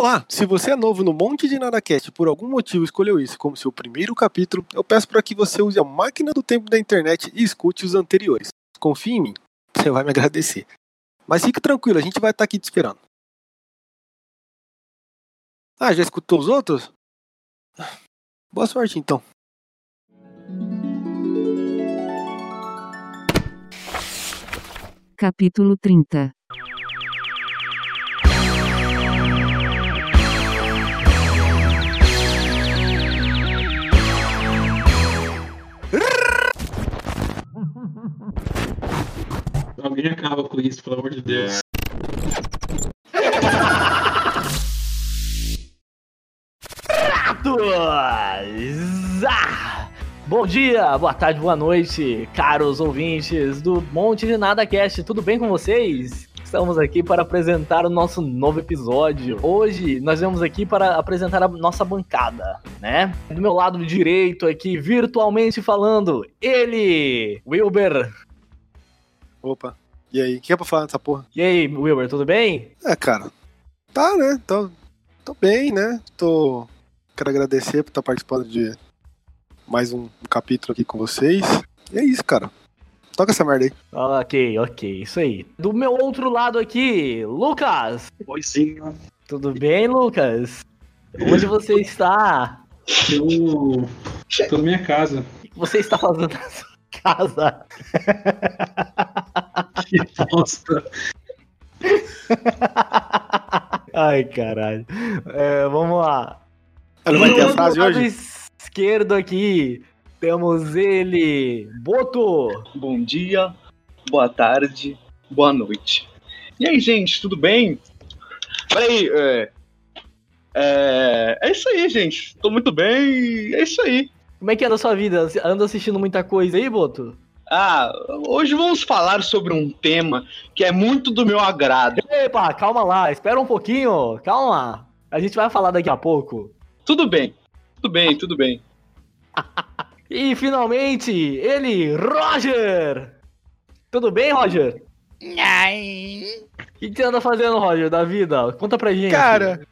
Olá, se você é novo no Monte de NadaCast e por algum motivo escolheu isso como seu primeiro capítulo, eu peço para que você use a máquina do tempo da internet e escute os anteriores. Confie em mim, você vai me agradecer. Mas fique tranquilo, a gente vai estar aqui te esperando. Ah, já escutou os outros? Boa sorte então. Capítulo 30 Alguém acaba com isso, pelo amor de Deus. Ah! Bom dia, boa tarde, boa noite, caros ouvintes do Monte de Nada Cast, tudo bem com vocês? Estamos aqui para apresentar o nosso novo episódio. Hoje nós vamos aqui para apresentar a nossa bancada, né? Do meu lado direito aqui, virtualmente falando, ele, Wilber. Opa, e aí? O que é pra falar nessa porra? E aí, Wilber, tudo bem? É, cara, tá, né? Tô, tô bem, né? Tô. Quero agradecer por estar participando de mais um capítulo aqui com vocês. E é isso, cara. Toca essa merda aí. Ok, ok, isso aí. Do meu outro lado aqui, Lucas. Oizinho. Tudo bem, Lucas? Onde você está? Eu tô na minha casa. O que você está fazendo na sua casa? Que bosta. Ai, caralho. É, vamos lá. Não vai ter a Do frase lado hoje? esquerdo aqui, temos ele, Boto. Bom dia, boa tarde, boa noite. E aí, gente, tudo bem? Peraí, é. É, é isso aí, gente. Tô muito bem. É isso aí. Como é que anda a sua vida? Anda assistindo muita coisa aí, Boto? Ah, hoje vamos falar sobre um tema que é muito do meu agrado. Epa, calma lá, espera um pouquinho, calma. A gente vai falar daqui a pouco. Tudo bem, tudo bem, tudo bem. E finalmente, ele, Roger! Tudo bem, Roger? O que que você anda fazendo, Roger, da vida? Conta pra gente. Cara,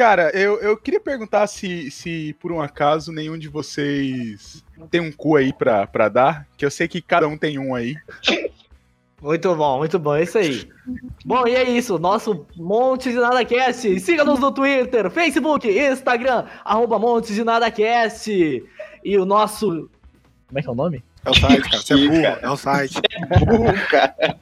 cara, eu, eu queria perguntar se, se por um acaso nenhum de vocês tem um cu aí pra, pra dar, que eu sei que cada um tem um aí. Muito bom, muito bom, é isso aí. Bom, e é isso, nosso Monte de Nada Cast. Siga-nos no Twitter, Facebook, Instagram, arroba Monte de Nada Cast. E o nosso. Como é que é o nome? É o site, cara. Você é burro, é o site. Burro, cara.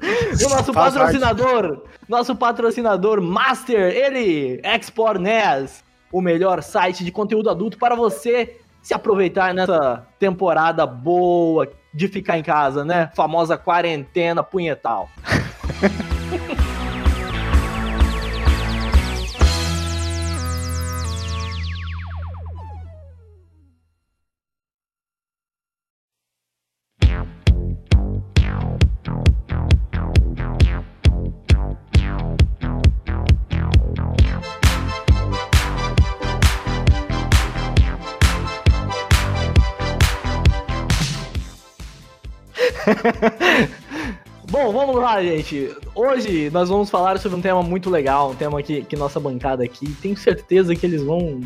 E o nosso patrocinador, nosso patrocinador Master, ele, Export NES, o melhor site de conteúdo adulto para você se aproveitar nessa temporada boa de ficar em casa, né? Famosa quarentena punhetal. Bom, vamos lá, gente. Hoje nós vamos falar sobre um tema muito legal, um tema que, que nossa bancada aqui, tenho certeza que eles vão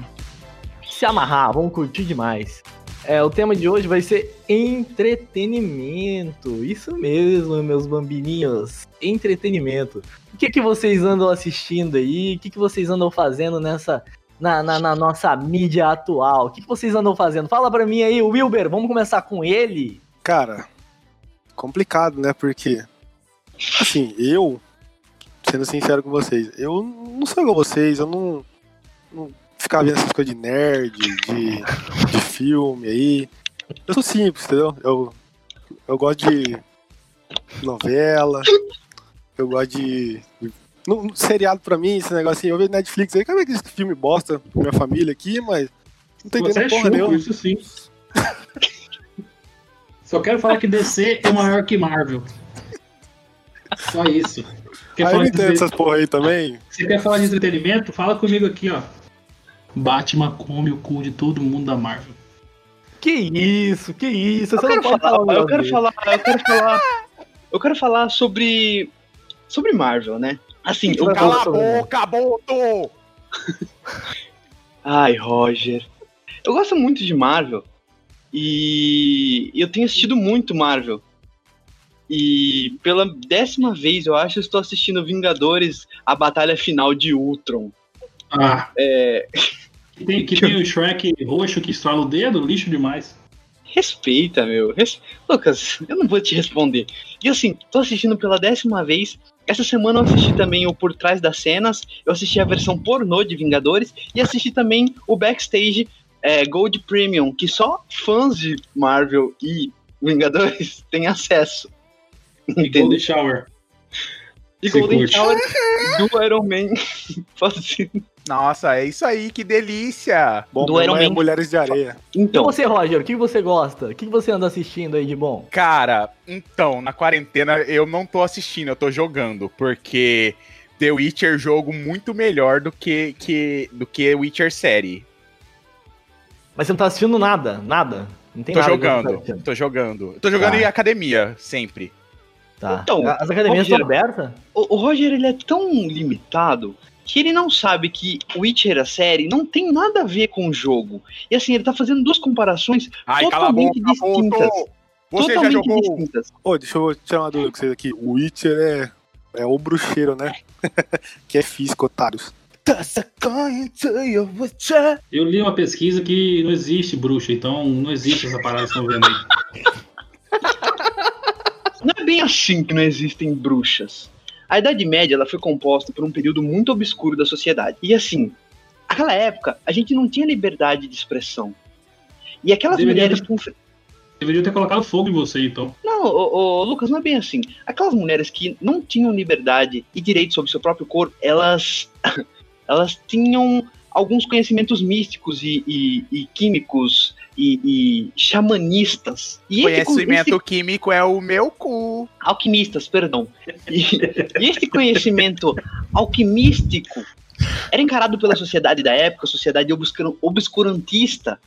se amarrar, vão curtir demais. É, o tema de hoje vai ser entretenimento. Isso mesmo, meus bambininhos. Entretenimento. O que, que vocês andam assistindo aí? O que, que vocês andam fazendo nessa. Na, na, na nossa mídia atual? O que, que vocês andam fazendo? Fala pra mim aí, Wilber, vamos começar com ele? Cara, complicado, né? Porque, assim, eu, sendo sincero com vocês, eu não sou igual vocês, eu não, não ficava vendo essas coisas de nerd, de, de filme aí. Eu sou simples, entendeu? Eu, eu gosto de novela, eu gosto de. No, no seriado pra mim, esse negócio assim, eu vejo Netflix aí, cadê esse filme bosta minha família aqui, mas não tô Você entendendo é chuco, nenhuma. isso sim. Só quero falar que DC é maior que Marvel. Só isso. Quer Aí falar entendo essas porra aí também. Você quer falar de entretenimento? Fala comigo aqui, ó. Batman come o cu de todo mundo da Marvel. Que isso, que isso? Eu Você quero falar, falar. eu quero falar, eu quero falar, eu quero falar sobre sobre Marvel, né? Assim, eu Cala a falar sobre boca, Boto! Ai, Roger. Eu gosto muito de Marvel. E eu tenho assistido muito Marvel. E pela décima vez, eu acho, eu estou assistindo Vingadores, a batalha final de Ultron. Ah, É, que tem, que tem o Shrek roxo que estrala o dedo, lixo demais. respeita, meu. Res- Lucas, eu não vou te responder. E assim, tô assistindo pela décima vez. Essa semana eu assisti também o Por Trás das Cenas, eu assisti a versão pornô de Vingadores e assisti também o Backstage é, Gold Premium, que só fãs de Marvel e Vingadores têm acesso. E? Golden Shower. E Você Golden curte. Shower do Iron Man fazendo. Nossa, é isso aí, que delícia! Bom, Do Iron é Man. Mulheres de Areia. E Então, você, Roger, o que você gosta? O que você anda assistindo aí de bom? Cara, então, na quarentena eu não tô assistindo, eu tô jogando, porque The Witcher jogo muito melhor do que, que, do que Witcher série. Mas você não tá assistindo nada, nada. Não tem Tô nada tá jogando, assistindo. tô jogando. Tô jogando Tá. em academia, sempre. Tá. Então, As academias Roger- estão abertas? o, o Roger ele é tão limitado que ele não sabe que Witcher, a série, não tem nada a ver com o jogo. E assim, ele tá fazendo duas comparações Ai, a boca, Totalmente distintas. Você já totalmente jogou distintas. Ô, deixa eu tirar uma dúvida com vocês aqui. O Witcher é, é o bruxeiro, né? que é físico, otários. Eu li uma pesquisa que não existe bruxa, então não existe essa parada que estão vendo aí. Não é bem assim que não existem bruxas. A Idade Média ela foi composta por um período muito obscuro da sociedade. E assim, naquela época, a gente não tinha liberdade de expressão. E aquelas Deveria mulheres ter- que enf- Deveria ter colocado fogo em você, então. Não, ô, ô, Lucas, não é bem assim. Aquelas mulheres que não tinham liberdade e direito sobre seu próprio corpo, elas, elas tinham alguns conhecimentos místicos e, e- e químicos e, e xamanistas. E esse con- Conhecimento químico é o meu cu. alquimistas, perdão. E, e esse conhecimento alquimístico era encarado pela sociedade da época, sociedade obscur- obscurantista,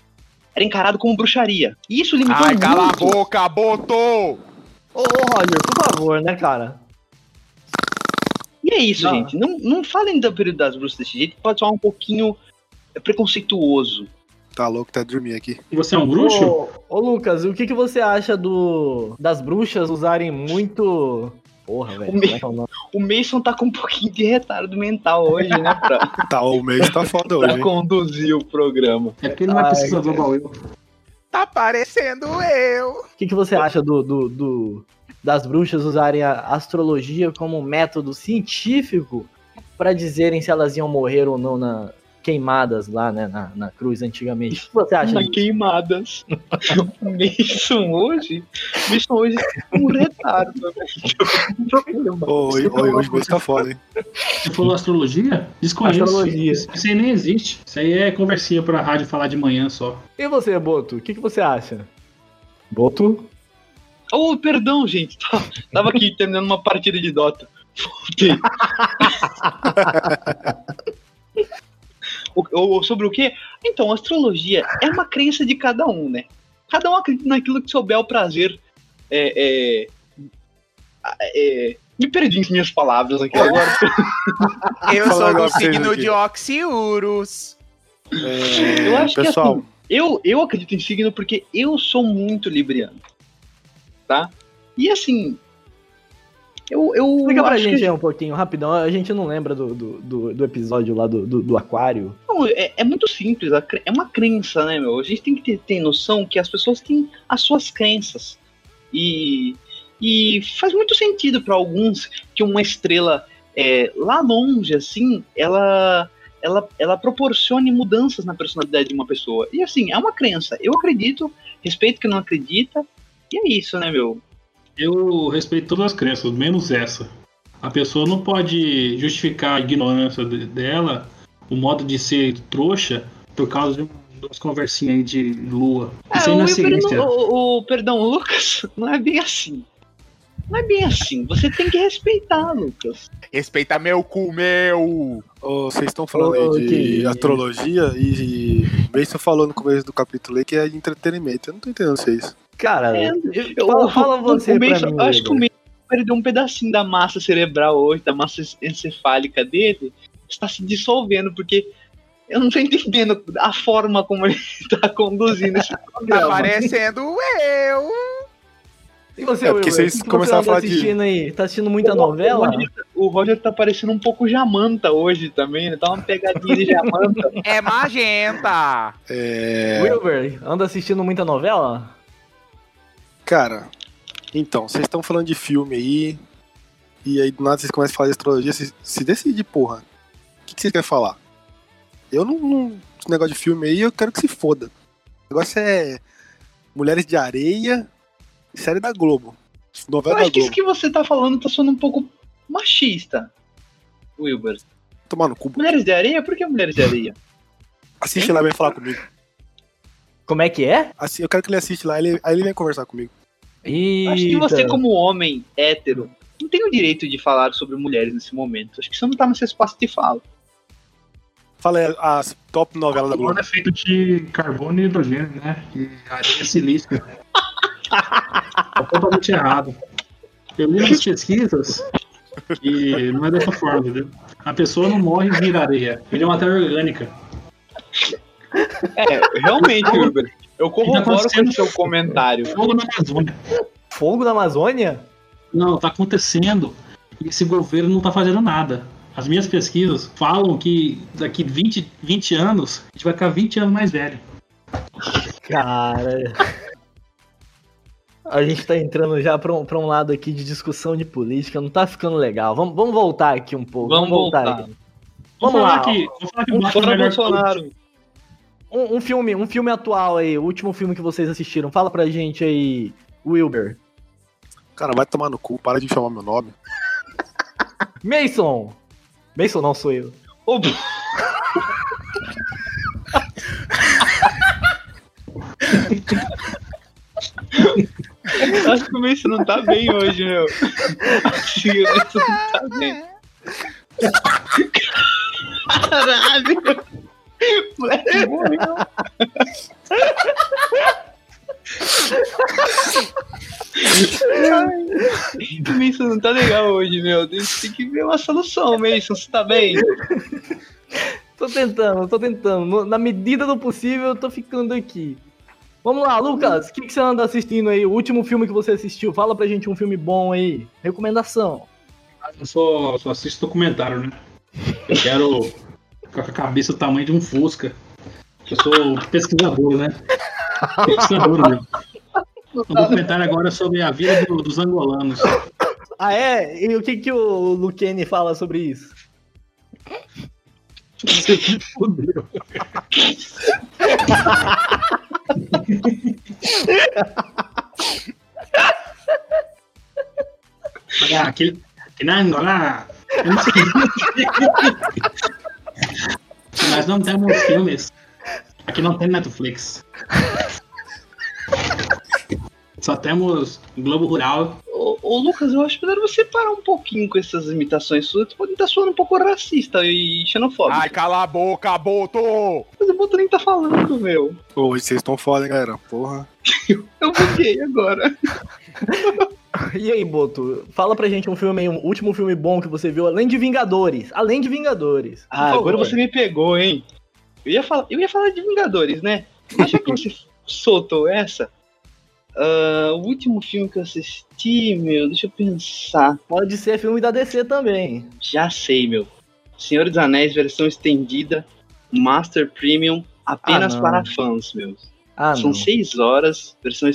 era encarado como bruxaria. E isso limitou Ai, cala a muito. boca, Boto! Ô, ô, Roger, por favor, né, cara? É isso, Não. gente. Não, não falem do período das bruxas desse jeito, pode soar um pouquinho preconceituoso. Tá louco, tá dormindo aqui. E você é um bruxo? Ô, ô, Lucas, o que, que você acha do das bruxas usarem muito. Porra, velho. O é é o nome? O Mason tá com um pouquinho de retardo mental hoje, né? Pra, Tá, o mês tá foda hoje, pra conduzir o programa. É porque ele não é pesquisador igual eu. Tá parecendo eu. O que, que você acha do, do, do- das bruxas usarem a astrologia como um método científico pra dizerem se elas iam morrer ou não na queimadas lá, né, na, na cruz antigamente? O que você acha Na disso? queimadas. Mason hoje. O Mason hoje tá com retardo. velho. Ô, hoje, mês tá foda, hein? Você falou astrologia? Desconheço. Astrologia. Isso isso aí nem existe. Isso aí é conversinha pra rádio falar de manhã só. E você, Boto? O que, que você acha? Boto? Oh, perdão, gente. Tá- Tava aqui terminando uma partida de Dota. Voltei. O- o- sobre o quê? Então, astrologia é uma crença de cada um, né? Cada um acredita naquilo que souber o prazer. É, é, é, me perdi em minhas palavras aqui agora. Eu sou do signo de Oxiurus. É, Eu acho que pessoal, assim, eu, eu acredito em signo porque eu sou muito libriano. Tá? E assim. Eu. eu Explica pra gente que- aí um pouquinho, rapidão. A gente não lembra do, do, do, do episódio lá do, do, do aquário. Não, é, é muito simples, é uma crença, né, meu? A gente tem que ter, ter noção que as pessoas têm as suas crenças. E, e faz muito sentido para alguns que uma estrela é, lá longe, assim, ela, ela, ela proporcione mudanças na personalidade de uma pessoa. E assim, é uma crença. Eu acredito, respeito quem não acredita, e é isso, né, meu? Eu respeito todas as crenças, menos essa. A pessoa não pode justificar a ignorância de- dela, o modo de ser trouxa, por causa de um- umas conversinhas aí de lua. Isso aí É, é ciência. o, o- o- perdão, o Lucas, não é bem assim. Não é bem assim. Você tem que respeitar, Lucas. Respeita meu cu, meu. ô, vocês estão falando aí de astrologia e o Mason falou no começo do capítulo aí que é entretenimento. Eu não tô entendendo vocês. Cara, É, eu- Eu- fala, fala você o pra Mason- mim. eu acho que o. Mason perdeu um pedacinho da massa cerebral hoje, da massa encefálica dele, está se dissolvendo, porque eu não tô entendendo a forma como ele tá conduzindo esse Tá programa. parecendo eu. E você, É, porque Wilber, vocês o que que começaram você a falar de- assistindo aí? Tá assistindo muita O novela? Roger, o Roger tá parecendo um pouco Jamanta hoje também, né? Tá uma pegadinha de Jamanta. É magenta. É. Wilber, anda assistindo muita novela? Cara, então, vocês estão falando de filme aí. E aí do nada vocês começam a falar de astrologia. Se, se decide, porra. O que, que vocês querem falar? Eu não, não. Esse negócio de filme aí, eu quero que se foda. O negócio é. Mulheres de Areia, série da Globo. Eu Novela da acho que isso que você tá falando tá soando um pouco machista, Wilber. Tomar no cu. Mulheres de areia? Por que mulheres de areia? Assiste lá e vem falar comigo. Como é que é? Assim, eu quero que ele assiste lá, ele, aí ele vem conversar comigo. Acho que você, como homem hétero, não tem o direito de falar sobre mulheres nesse momento. Acho que você não tá nesse espaço de fala. Fala aí as top novelas da Globo. é feito de carbono e hidrogênio, né? E areia silícica. tá totalmente errado. Eu li nas pesquisas e não é dessa forma, entendeu? A pessoa não morre e vira areia. Ele é matéria orgânica. É, realmente, Wilber. Eu corroboro com acontecendo? o seu comentário. Fogo na Amazônia. Fogo da Amazônia? Não, tá acontecendo. E esse governo não tá fazendo nada. As minhas pesquisas falam que daqui 20, 20 anos, a gente vai ficar 20 anos mais velho. Cara. A gente tá entrando já pra um, pra um lado aqui de discussão de política, não tá ficando legal. Vamos, vamos voltar aqui um pouco. Vamos voltar. aqui. Vou Vamos falar lá. que, vou falar que o Um é todos. Bolsonaro. Um, um filme, um filme atual aí, o último filme que vocês assistiram. Fala pra gente aí, Wilber. Cara, vai tomar no cu, para de chamar meu nome. Mason! Mason não sou eu. Ô, Acho que o Messi não tá bem hoje, meu. Acho que o Messi não tá bem. Caralho! Moleque morreu. Mason não tá legal hoje, meu. Tem, que ver uma solução, Mason. Você tá bem? Tô tentando, tô tentando. Na medida do possível, eu tô ficando aqui. Vamos lá, Lucas, o que, que você anda assistindo aí? O último filme que você assistiu? Fala pra gente um filme bom aí. Recomendação. Eu só, só assisto documentário, né? Eu quero com a cabeça do tamanho de um Fusca. Eu sou pesquisador, né? Pesquisador, né? O documentário agora sobre a vida do- dos angolanos. Ah, é? E o que, que o Luquene fala sobre isso? Você se fudeu. Olha, aquele, aquele na Angola. Nós não temos filmes. Aqui não tem Netflix. Só temos Globo Rural. Ô, ô, Lucas, eu acho melhor você parar um pouquinho com essas imitações suas. Tu pode estar soando um pouco racista e xenofóbico. Ai, cala a boca, Boto! Mas o Boto nem tá falando, meu. Hoje vocês estão foda, hein, galera. Porra. Eu buguei agora. E aí, Boto, fala pra gente um filme um último filme bom que você viu, além de Vingadores. Além de Vingadores. Ah, agora você me pegou, hein? Eu ia falar, eu ia falar de Vingadores, né? Deixa que você soltou essa. Ah, o último filme que eu assisti, meu, deixa eu pensar. Pode ser filme da DC também. Já sei, meu. Senhor dos Anéis, versão estendida, Master Premium, apenas Ah, para fãs, meu. Ah, São não. seis horas, versão,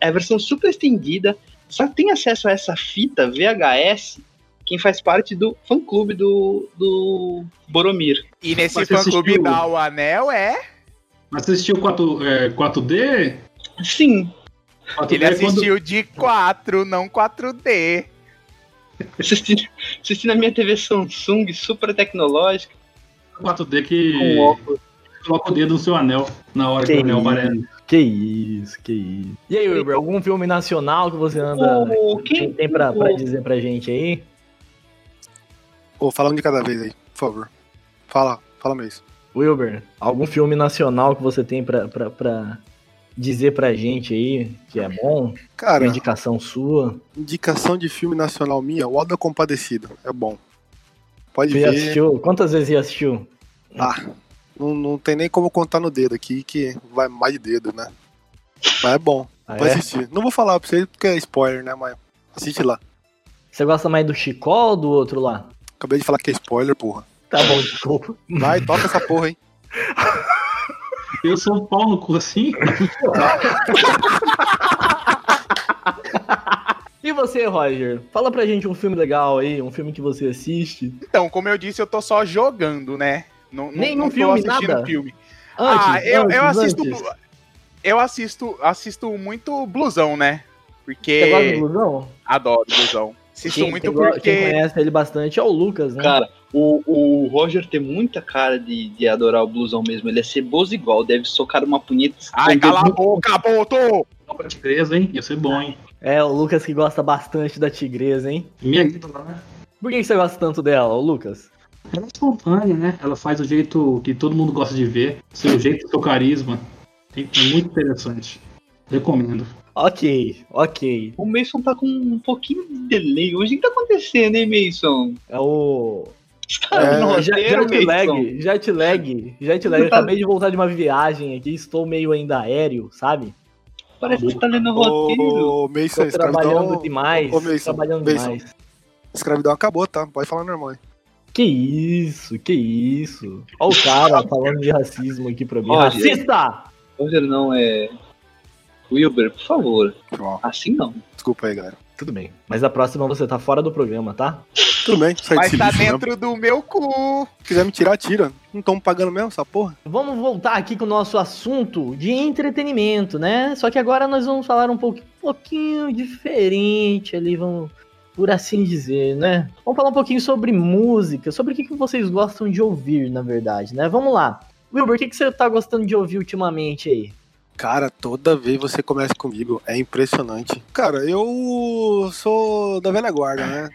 é a versão super estendida. Só tem acesso a essa fita VHS quem faz parte do fã-clube do, do Boromir. E nesse fã-clube assistiu? da O Anel é. Mas você assistiu 4, é, 4D? Sim, 4D Ele é quando- assistiu de 4, não 4D. assisti, assisti na minha TV Samsung super tecnológica 4D que com óculos. Coloca o dedo no seu anel na hora que, Que o anel isso. aparece. Que isso, que isso. E aí, Wilber, algum filme nacional que você anda. O- Tem, quem, tem pra, pra dizer pra gente aí? Ô, fala um de cada vez aí, por favor. Fala, fala mesmo. Wilber, algum filme nacional que você tem pra, pra, pra, dizer pra gente aí que é bom? Cara, Uma indicação sua? indicação de filme nacional minha, O Alda Compadecido. É bom. Pode Você ver. assistiu? Quantas vezes já assistiu? Ah, não, não tem nem como contar no dedo aqui, que vai mais de dedo, né? Mas é bom. Ah, Vai é? assistir. Não vou falar pra vocês porque é spoiler, né? Mas assiste lá. Você gosta mais do Chicó ou do outro lá? Acabei de falar que é spoiler, porra. Tá bom, desculpa. Vai, toca essa porra, hein? Eu sou um pau no cu assim? E você, Roger? Fala pra gente um filme legal aí, um filme que você assiste. Então, como eu disse, eu tô só jogando, né? Não, Nenhum não filme, assistindo nada? filme. Antes, ah, eu, eu antes, assisto. antes. Eu assisto, assisto muito blusão, né? Porque. Você gosta do Blusão? Adoro blusão. Assisto Quem, muito quem go- quem porque. conhece ele bastante é o Lucas, né? Cara, o, o Roger tem muita cara de, de adorar o blusão mesmo. Ele é ceboso igual, deve socar uma punheta. Ai, cala a boca, boto! Tigresa, hein? Ia ser bom, hein? É, o Lucas que gosta bastante da tigresa, hein? Minha ídola, né? Por que você gosta tanto dela, Lucas? Ela é espontânea, né? Ela faz o jeito que todo mundo gosta de ver. Seu jeito, seu carisma. É muito interessante. Recomendo. Ok, ok. O Mason tá com um pouquinho de delay. Hoje o que tá acontecendo, hein, Mason? É o. Tá É, no jet, roteiro, jet lag, jet lag, jet lag. Eu Tá- acabei de voltar de uma viagem aqui, estou meio ainda aéreo, sabe? Parece que tá lendo o roteiro. Ô, Mason, Estou trabalhando escravidão, demais. Ô, Mason, trabalhando Mason. demais. escravidão acabou, tá? Pode falar normal, hein? Que isso, que isso. Olha o cara falando de racismo aqui pra mim. Olha. Racista! Roger não é. Wilber, por favor. Ó, Assim não. Desculpa aí, galera. Tudo bem. Mas a próxima você tá fora do programa, tá? Tudo bem, sai Mas tá mesmo. dentro do meu cu. Se quiser me tirar, tira. Não estão pagando mesmo essa porra? Vamos voltar aqui com o nosso assunto de entretenimento, né? Só que agora nós vamos falar um pouco, pouquinho diferente ali, vamos por assim dizer, né? Vamos falar um pouquinho sobre música, sobre o que, que vocês gostam de ouvir, na verdade, né? Vamos lá. Wilber, o que, que você tá gostando de ouvir ultimamente aí? Cara, toda vez você começa comigo, é impressionante. Cara, eu sou da velha guarda, né?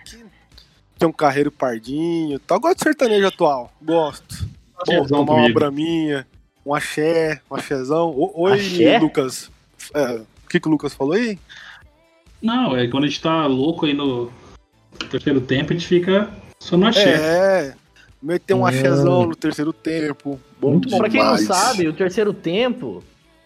Tem um carreiro pardinho e tal. Gosto de sertanejo atual, gosto. Bom, Chezão tomar uma braminha, um axé, um axézão. O- Oi, Axé? Lucas. É, o que, que o Lucas falou aí? Não, é quando a gente tá louco aí no terceiro tempo, a gente fica só no axé. É, meter um axézão no terceiro tempo. Bom Muito bom. Pra quem não sabe, o terceiro tempo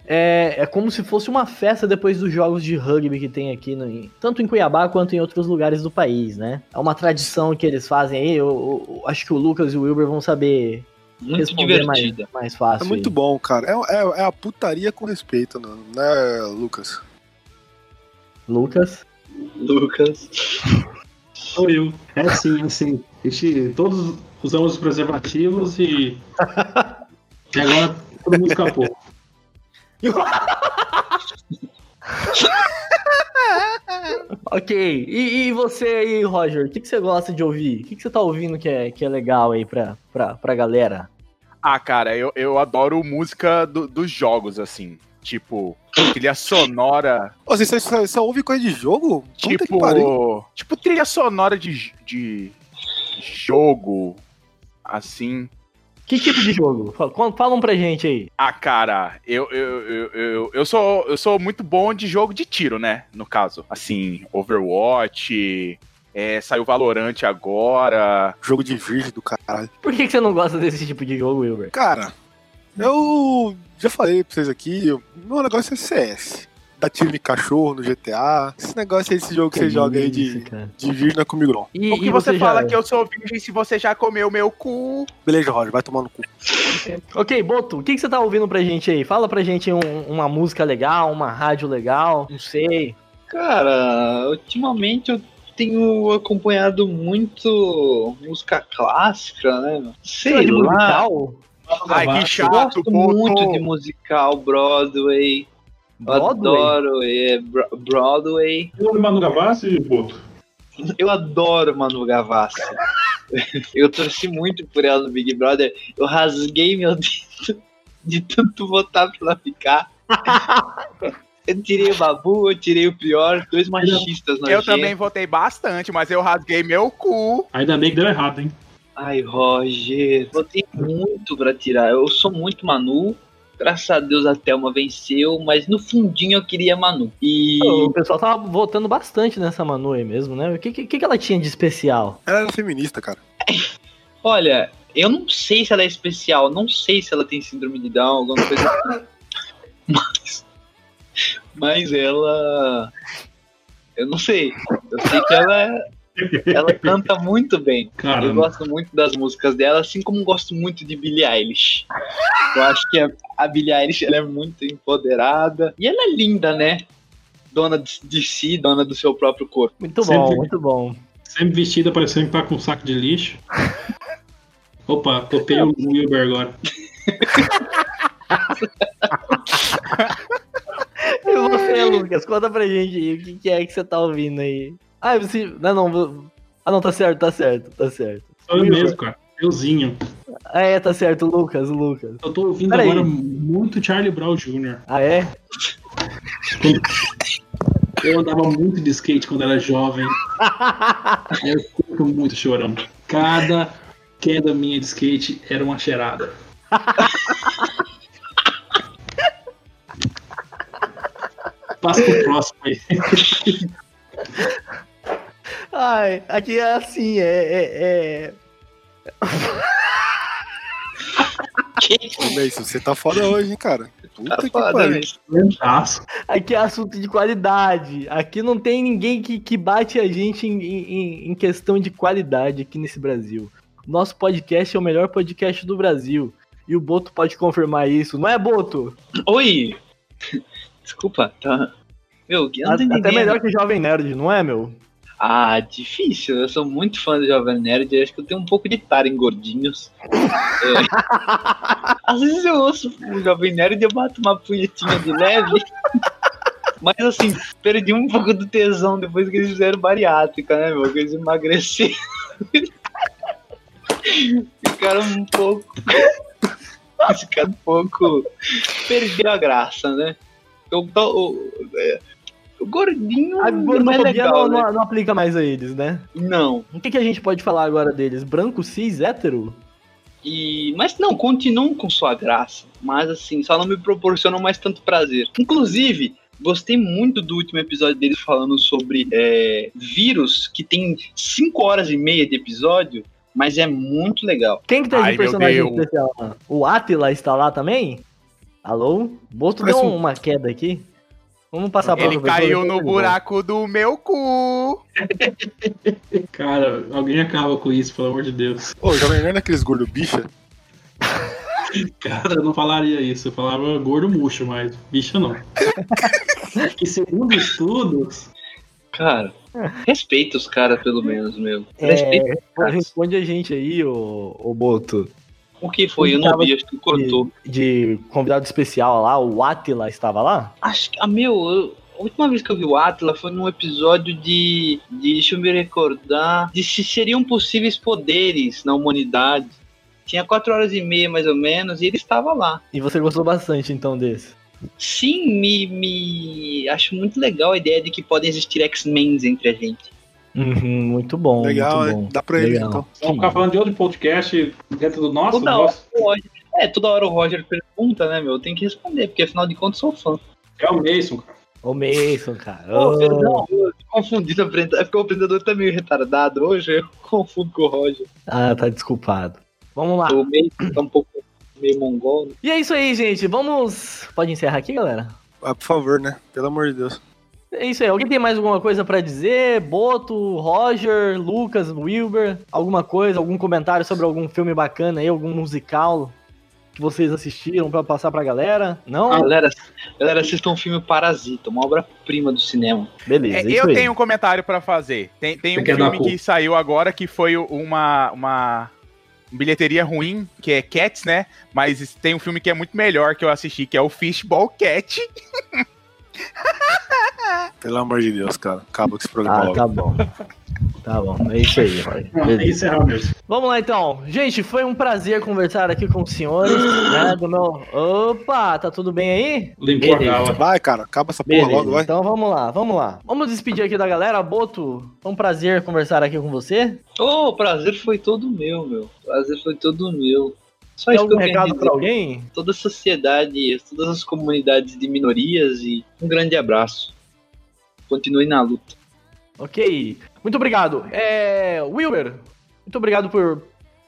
é, é como se fosse uma festa depois dos jogos de rugby que tem aqui, no, tanto em Cuiabá quanto em outros lugares do país, né? É uma tradição que eles fazem aí. Eu, eu- eu acho que o Lucas e o Wilber vão saber Muito responder mais, mais É fácil. muito aí. bom, cara. É, é, é a putaria com respeito, né, Lucas? Lucas. Lucas. Sou eu. É assim, é assim. A gente, todos usamos os preservativos e. e agora todo mundo escapou. Ok. E, e você aí, Roger? O que, que você gosta de ouvir? O que, que você tá ouvindo que é, que é legal aí pra, pra, pra galera? Ah, cara, eu, eu adoro música do- dos jogos, assim. Tipo, trilha sonora. Ô, Você, você, você ouve coisa de jogo? Tipo. Tipo, trilha sonora de, de jogo. Assim. Que tipo de jogo? Fala, con- fala um pra gente aí. Ah, cara, eu, eu, eu, eu, eu, sou, eu sou muito bom de jogo de tiro, né? No caso. Assim, Overwatch. É, saiu Valorant agora. Jogo de virgem do caralho. Por que, que você não gosta desse tipo de jogo, Wilber? Cara, eu já falei pra vocês aqui, meu negócio é CS. Dá tiro de cachorro no GTA. Esse negócio aí, esse jogo que, você joga aí isso, de, cara. de virgem não é comigo não. E, O que e você, fala já... que eu sou virgem se você já comeu meu cu? Beleza, Roger, vai tomar no cu. Ok, Boto, o que, que você tá ouvindo pra gente aí? Fala pra gente um- uma música legal, uma rádio legal, não sei. Cara, ultimamente eu tenho acompanhado muito música clássica, né? Sei de lá. musical? Ai, que Eu chato, gosto pô. muito de musical, Broadway. Eu Broadway? adoro é, Bro- Broadway. Eu Manu Gavassi, Boto. Eu adoro Manu Gavassi. Eu torci muito por ela no Big Brother. Eu rasguei meu dedo de tanto votar pra ela ficar. Eu tirei o Babu, eu tirei o pior, dois machistas Eu nojentos. também votei bastante, mas eu rasguei meu cu. Ainda bem que deu errado, hein? Ai, Roger, votei muito pra tirar. Eu sou muito Manu, Graças a Deus a Thelma venceu, mas no fundinho eu queria a Manu. E. O pessoal tava votando bastante nessa Manu aí mesmo, né? O que, que, que ela tinha de especial? Ela era feminista, cara. Olha, eu não sei se ela é especial, não sei se ela tem síndrome de Down, alguma coisa assim. Mas. Mas ela. Eu não sei. Eu sei que ela é. Ela canta muito bem. Eu Caramba. gosto muito das músicas dela, assim como gosto muito de Billie Eilish. Eu acho que a, Billie Eilish ela é muito empoderada. E ela é linda, né? Dona de, de si, dona do seu próprio corpo. Muito Sempre- bom, muito bom. Sempre vestida parecendo que tá com um saco de lixo. Opa, topei o Wilber agora. E você, Lucas, conta pra gente aí o que, que é que você tá ouvindo aí. Ah, você. Não, não. Ah, não, tá certo, tá certo, tá certo. Sou eu mesmo, cara. Euzinho. Ah, é, tá certo, Lucas, Lucas. Eu tô ouvindo Peraí. agora muito Charlie Brown Jr. Ah, é? Eu andava muito de skate quando era jovem. Eu curto muito chorão. Cada queda minha de skate era uma cheirada. Passa pro próximo aí. Ai, aqui é assim, é. é, é... Mason, você tá foda hoje, hein, cara. Puta Tá que foda, pariu. Aqui é assunto de qualidade. Aqui não tem ninguém que, que bate a gente em, em, em questão de qualidade aqui nesse Brasil. Nosso podcast é o melhor podcast do Brasil. E o Boto pode confirmar isso, não é, Boto? Oi! Desculpa, tá. Meu, eu não tô Até melhor que Jovem Nerd, não é, meu? Ah, difícil. Eu sou muito fã do Jovem Nerd. Eu acho que eu tenho um pouco de tara em gordinhos. É. Às vezes eu ouço o Jovem Nerd e eu bato uma punhetinha de leve. Mas assim, perdi um pouco do tesão depois que eles fizeram bariátrica, né, meu? Que eles emagreceram. Ficaram um pouco. Ficaram um pouco. Perdeu a graça, né? Eu o, é, gordinho A não é gordofobia legal, não, né? não- aplica mais a eles, né? Não. O que, que a gente pode falar agora deles? Branco, cis, hétero? E, mas não, continuam com sua graça. Mas assim, só não me proporcionam mais tanto prazer. Inclusive, gostei muito do último episódio deles falando sobre é, vírus que tem 5 horas e meia de episódio, mas é muito legal. Quem que tem Ai, de personagem especial? lá? O Atila está lá também? Alô? Boto Parece deu um- uma queda aqui. Vamos passar Ele caiu no buraco do meu cu. Cara, alguém acaba com isso, pelo amor de Deus. Ô, o Jovem Nerd é aqueles gordo bicha? Cara, eu não falaria isso. Eu falava gordo murcho, mas bicho não. que segundo estudos, Cara, respeita os caras pelo menos, meu. É, Respeita responde a gente aí, ô, ô Boto. O que foi? Eu não vi, acho que cortou. De convidado especial lá, o Atila estava lá? Acho que, ah, meu, eu- a última vez que eu vi o Atlas foi num episódio de, de. Deixa eu me recordar. De se seriam possíveis poderes na humanidade. Tinha quatro horas e meia mais ou menos e ele estava lá. E você gostou bastante então desse? Sim, me, me. Acho muito legal a ideia de que podem existir X-Men entre a gente. Uhum, muito bom. Legal, muito bom. Dá pra ele, Legal. então. vamos ficar falando de outro podcast dentro do nosso. toda hora nosso o Roger. É, toda hora o Roger pergunta, né, meu? Eu tenho que responder, porque afinal de contas sou fã. é o Mason, cara. Ô Mason, cara. Ô, Ô, perdão, eu confundi. É porque o apresentador tá meio retardado hoje, eu confundo com o Roger. Ah, tá desculpado. Vamos lá. O meio tá um pouco meio mongol. né? E é isso aí, gente. Vamos. Pode encerrar aqui, galera? Ah, por favor, né? Pelo amor de Deus. É isso aí. Alguém tem mais alguma coisa pra dizer? Boto, Roger, Lucas, Wilber? Alguma coisa, algum comentário sobre algum filme bacana aí, algum musical que vocês assistiram pra passar pra galera? Não? Galera, galera, assistam o filme Parasita, uma obra-prima do cinema. Beleza. É, é eu aí. tenho um comentário pra fazer. Tem, tem Você um filme que saiu agora que foi uma, uma bilheteria ruim, que é Cats, né? Mas tem um filme que é muito melhor que eu assisti, que é o Fishball Cat. Pelo amor de Deus, cara. Acaba com esse programa Ah, logo. tá bom. Tá bom, é isso aí. Não, tem que encerrar mesmo. Vamos lá então. Gente, foi um prazer conversar aqui com os senhores. né, do meu... Opa, tá tudo bem aí? Limpou a gala. Vai, cara. Acaba essa porra Beleza, logo, vai. então vamos lá, vamos lá. Vamos despedir aqui da galera. Boto, foi um prazer conversar aqui com você. Ô, o prazer foi todo meu, meu. O prazer foi todo meu. Só Tem algum recado pra alguém? Toda a sociedade, todas as comunidades de minorias e um grande abraço. Continue na luta. Ok. Muito obrigado. É, Wilber, muito obrigado por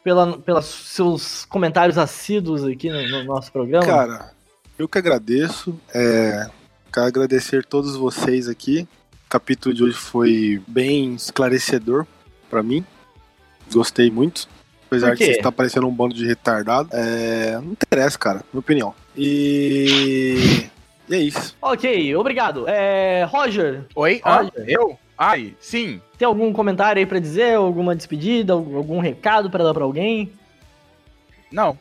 pela, pelos seus comentários assíduos aqui no, no nosso programa. Cara, eu que agradeço. É, quero agradecer todos vocês aqui. O capítulo de hoje foi bem esclarecedor pra mim. Gostei muito. Apesar de você estar parecendo um bando de retardado. É, não interessa, cara, minha opinião. E. E é isso. Ok, obrigado. É, Roger, Oi? Ah, Olha. eu? Ai, sim. tem algum comentário aí pra dizer? Alguma despedida? Algum recado pra dar pra alguém? Não.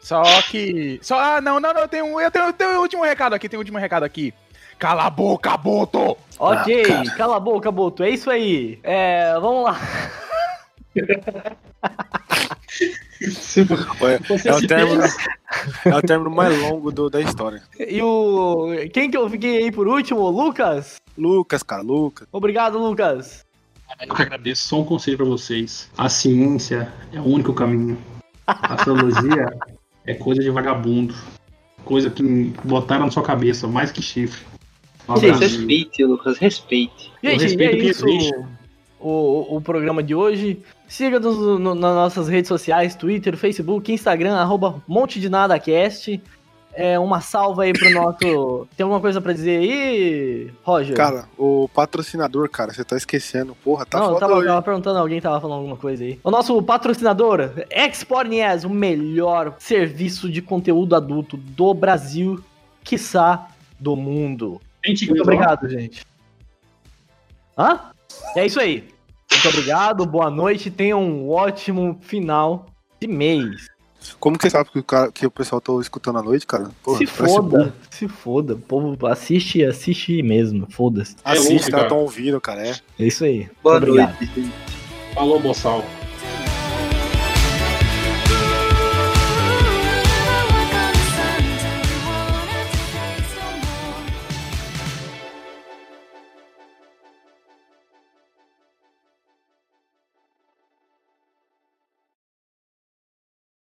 Só que. Só, ah, não, não, não. Eu tenho, eu tenho, eu tenho o último recado aqui. Tem o último recado aqui. Cala a boca, Boto! Ok, Ah, cala a boca, Boto. É isso aí. É, vamos lá. É, é o fez- é o término mais longo do- da história. E o. Quem que eu fiquei aí por último? O Lucas? Lucas, cara, Lucas. Obrigado, Lucas. Eu que agradeço. Só um conselho pra vocês. A ciência é o único caminho. A astrologia é coisa de vagabundo. Coisa que botaram na sua cabeça, mais que chifre. Um Gente, abraço. respeite, Lucas, respeite. Gente, respeito é isso existe. O, o, programa de hoje. Siga-nos no- no- nas nossas redes sociais, Twitter, Facebook, Instagram, arroba Monte de Nada Cast. É, uma salva aí pro nosso. Tem alguma coisa pra dizer aí, Roger? Cara, o patrocinador, cara, você tá esquecendo. Porra, tá Não, eu foda tava, hoje. tava perguntando, alguém tava falando alguma coisa aí. O nosso patrocinador, Expornies, o melhor serviço de conteúdo adulto do Brasil, quiçá do mundo. Gente, Muito obrigado, gente. Hã? É isso aí. Muito obrigado, boa noite, tenham um ótimo final de mês. Como que você sabe que o, cara, que o pessoal tá escutando à noite, cara? Porra, se foda, se foda. O povo assiste, assiste mesmo, foda-se. É Assiste, louco, cara, cara. tão ouvindo, cara. É. É isso aí. Boa noite. Falou, Boçal.